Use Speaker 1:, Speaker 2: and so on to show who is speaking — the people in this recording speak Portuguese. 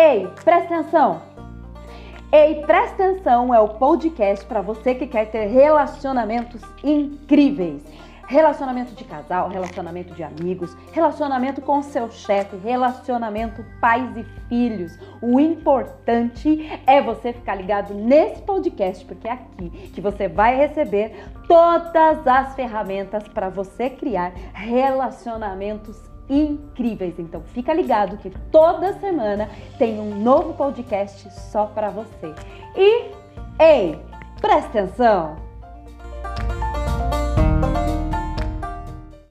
Speaker 1: Ei, presta atenção! Ei, presta atenção é o podcast para você que quer ter relacionamentos incríveis. Relacionamento de casal, relacionamento de amigos, relacionamento com seu chefe, relacionamento pais e filhos. O importante é você ficar ligado nesse podcast, porque é aqui que você vai receber todas as ferramentas para você criar relacionamentos incríveis. Então fica ligado que toda semana tem um novo podcast só para você. E ei, presta atenção!